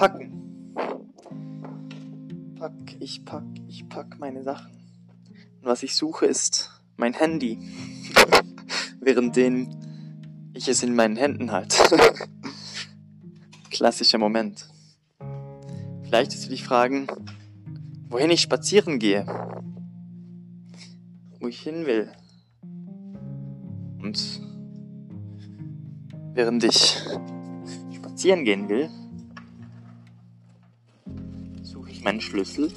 packen. Pack, ich pack, ich pack meine Sachen. Und was ich suche ist mein Handy. Währenddem ich es in meinen Händen halte. Klassischer Moment. Vielleicht wirst du dich fragen, wohin ich spazieren gehe. Wo ich hin will. Und während ich spazieren gehen will, ich meinen Schlüssel,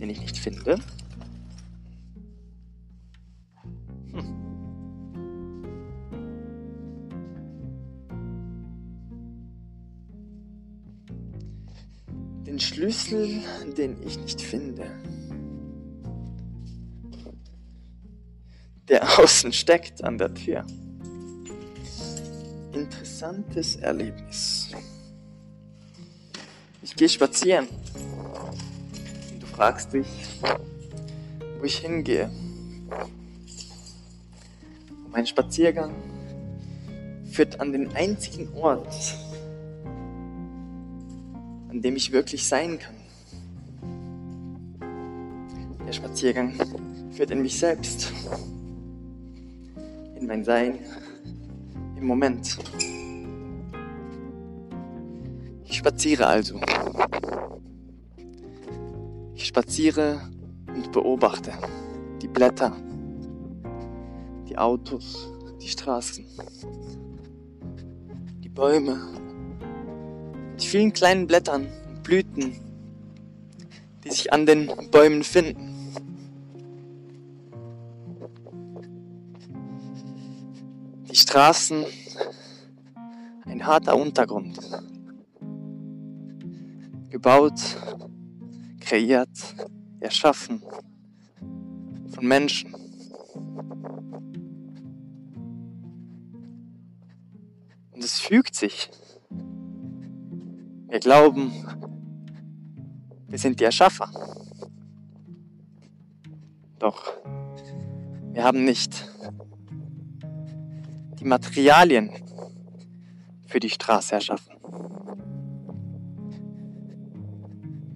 den ich nicht finde. Hm. Den Schlüssel, den ich nicht finde. Der außen steckt an der Tür. Interessantes Erlebnis. Ich gehe spazieren. Und du fragst dich, wo ich hingehe. Und mein Spaziergang führt an den einzigen Ort, an dem ich wirklich sein kann. Der Spaziergang führt in mich selbst, in mein Sein, im Moment. Ich spaziere also. Ich spaziere und beobachte die Blätter, die Autos, die Straßen, die Bäume, die vielen kleinen Blättern und Blüten, die sich an den Bäumen finden. Die Straßen, ein harter Untergrund. Gebaut, kreiert, erschaffen von Menschen. Und es fügt sich. Wir glauben, wir sind die Erschaffer. Doch wir haben nicht die Materialien für die Straße erschaffen.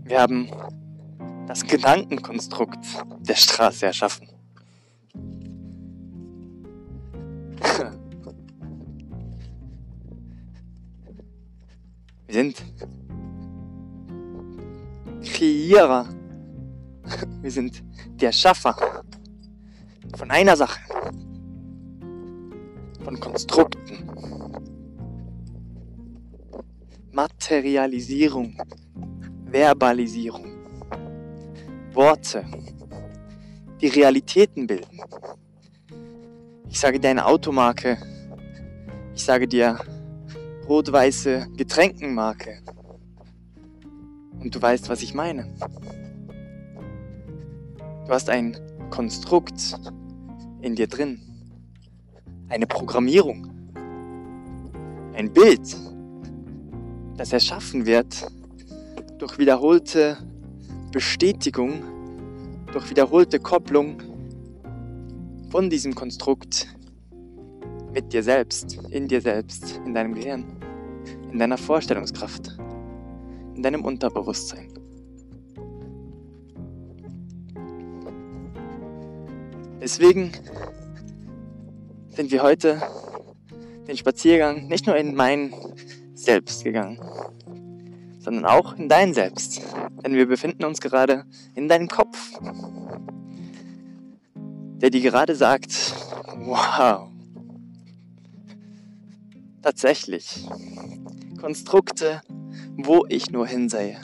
Wir haben das Gedankenkonstrukt der Straße erschaffen. Wir sind Kreierer. Wir sind die Erschaffer von einer Sache von Konstrukten. Materialisierung, Verbalisierung, Worte, die Realitäten bilden. Ich sage dir eine Automarke, ich sage dir rot-weiße Getränkenmarke. Und du weißt, was ich meine. Du hast ein Konstrukt in dir drin. Eine Programmierung, ein Bild, das erschaffen wird durch wiederholte Bestätigung, durch wiederholte Kopplung von diesem Konstrukt mit dir selbst, in dir selbst, in deinem Gehirn, in deiner Vorstellungskraft, in deinem Unterbewusstsein. Deswegen sind wir heute den Spaziergang nicht nur in mein Selbst gegangen, sondern auch in dein Selbst. Denn wir befinden uns gerade in deinem Kopf, der dir gerade sagt, wow, tatsächlich, Konstrukte, wo ich nur hinsehe.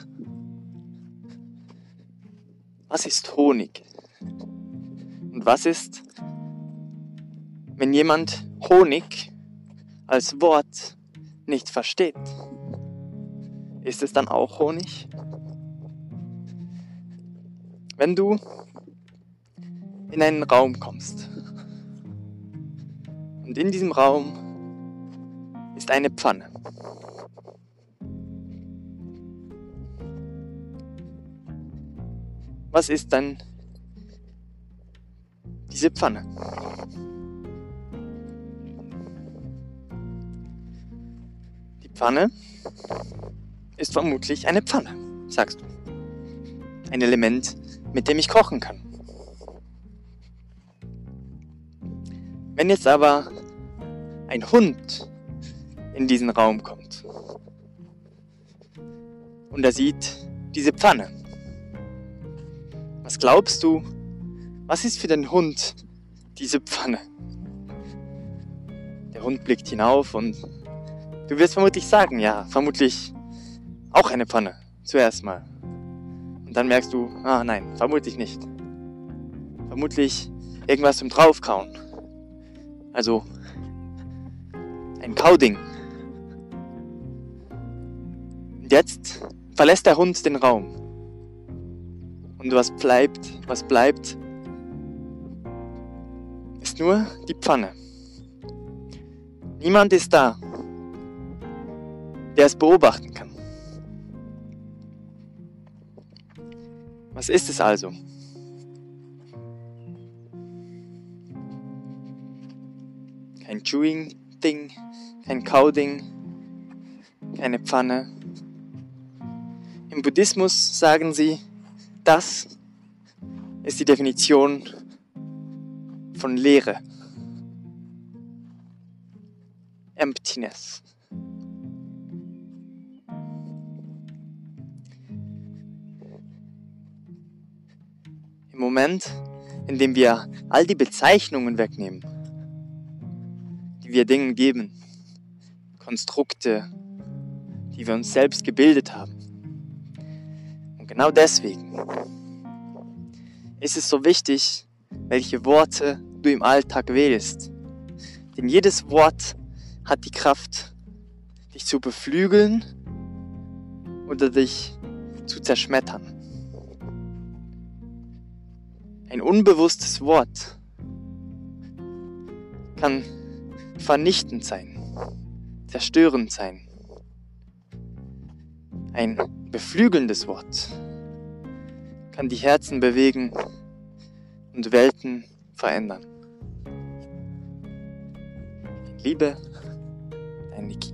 Was ist Honig? Und was ist wenn jemand Honig als Wort nicht versteht, ist es dann auch Honig? Wenn du in einen Raum kommst und in diesem Raum ist eine Pfanne. Was ist dann diese Pfanne? Pfanne ist vermutlich eine Pfanne, sagst du. Ein Element, mit dem ich kochen kann. Wenn jetzt aber ein Hund in diesen Raum kommt und er sieht diese Pfanne, was glaubst du, was ist für den Hund diese Pfanne? Der Hund blickt hinauf und du wirst vermutlich sagen, ja, vermutlich auch eine Pfanne, zuerst mal. Und dann merkst du, ah nein, vermutlich nicht. Vermutlich irgendwas zum Draufkauen. Also ein Kauding. Und jetzt verlässt der Hund den Raum. Und was bleibt, was bleibt, ist nur die Pfanne. Niemand ist da, der es beobachten kann. Was ist es also? Kein Chewing-Ding, kein Kauding, keine Pfanne. Im Buddhismus sagen sie, das ist die Definition von Leere. Emptiness. Im Moment, in dem wir all die Bezeichnungen wegnehmen, die wir Dingen geben, Konstrukte, die wir uns selbst gebildet haben. Und genau deswegen ist es so wichtig, welche Worte du im Alltag wählst. Denn jedes Wort hat die Kraft, dich zu beflügeln oder dich zu zerschmettern. Ein unbewusstes Wort kann vernichtend sein, zerstörend sein. Ein beflügelndes Wort kann die Herzen bewegen und Welten verändern. Liebe, dein Niki.